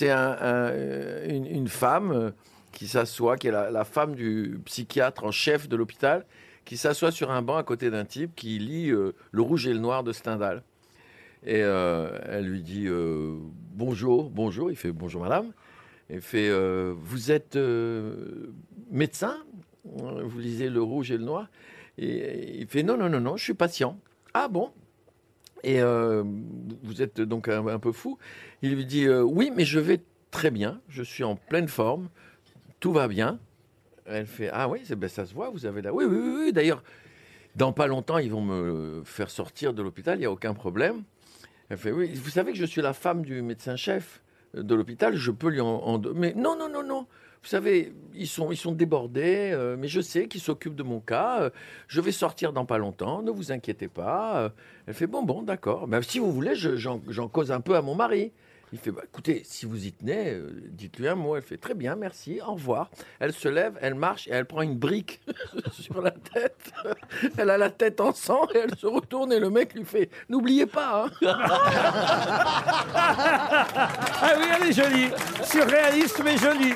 C'est un- une, femme euh, qui s'assoit, qui est la, femme du psychiatre en chef de l'hôpital, qui s'assoit sur un banc à côté d'un type qui lit euh, Le Rouge et le Noir de Stendhal. Et euh, elle lui dit euh, bonjour, bonjour. Il fait bonjour madame. Il fait euh, vous êtes euh, médecin? Vous lisez Le Rouge et le Noir? Et il fait non, non, non, non, je suis patient. Ah bon? Et euh, vous êtes donc un, peu fou. Il lui dit euh, oui, mais je vais très bien. Je suis en pleine forme. Tout va bien. Elle fait ah oui, ben, ça se voit. Vous avez là. Oui, oui, oui. oui. D'ailleurs, dans pas longtemps, ils vont me faire sortir de l'hôpital. Il y a aucun problème. Elle fait oui. Vous savez que je suis la femme du médecin-chef de l'hôpital. Je peux lui en, en- mais non, non, non, non. Vous savez, ils sont, ils sont débordés, euh, mais je sais qu'ils s'occupent de mon cas. euh, je vais sortir dans pas longtemps, ne vous inquiétez pas. Euh, Elle fait bon, bon, d'accord. Ben, si vous voulez, je- j'en cause un peu à mon mari. Il fait bah, écoutez, si vous y tenez, dites-lui un mot. Elle fait très bien, merci, au revoir. Elle se lève, elle marche et elle prend une brique sur la tête. Elle a la tête en sang et elle se retourne et le mec lui fait n'oubliez pas. hein. Ah oui, elle est jolie. Surréaliste, mais jolie.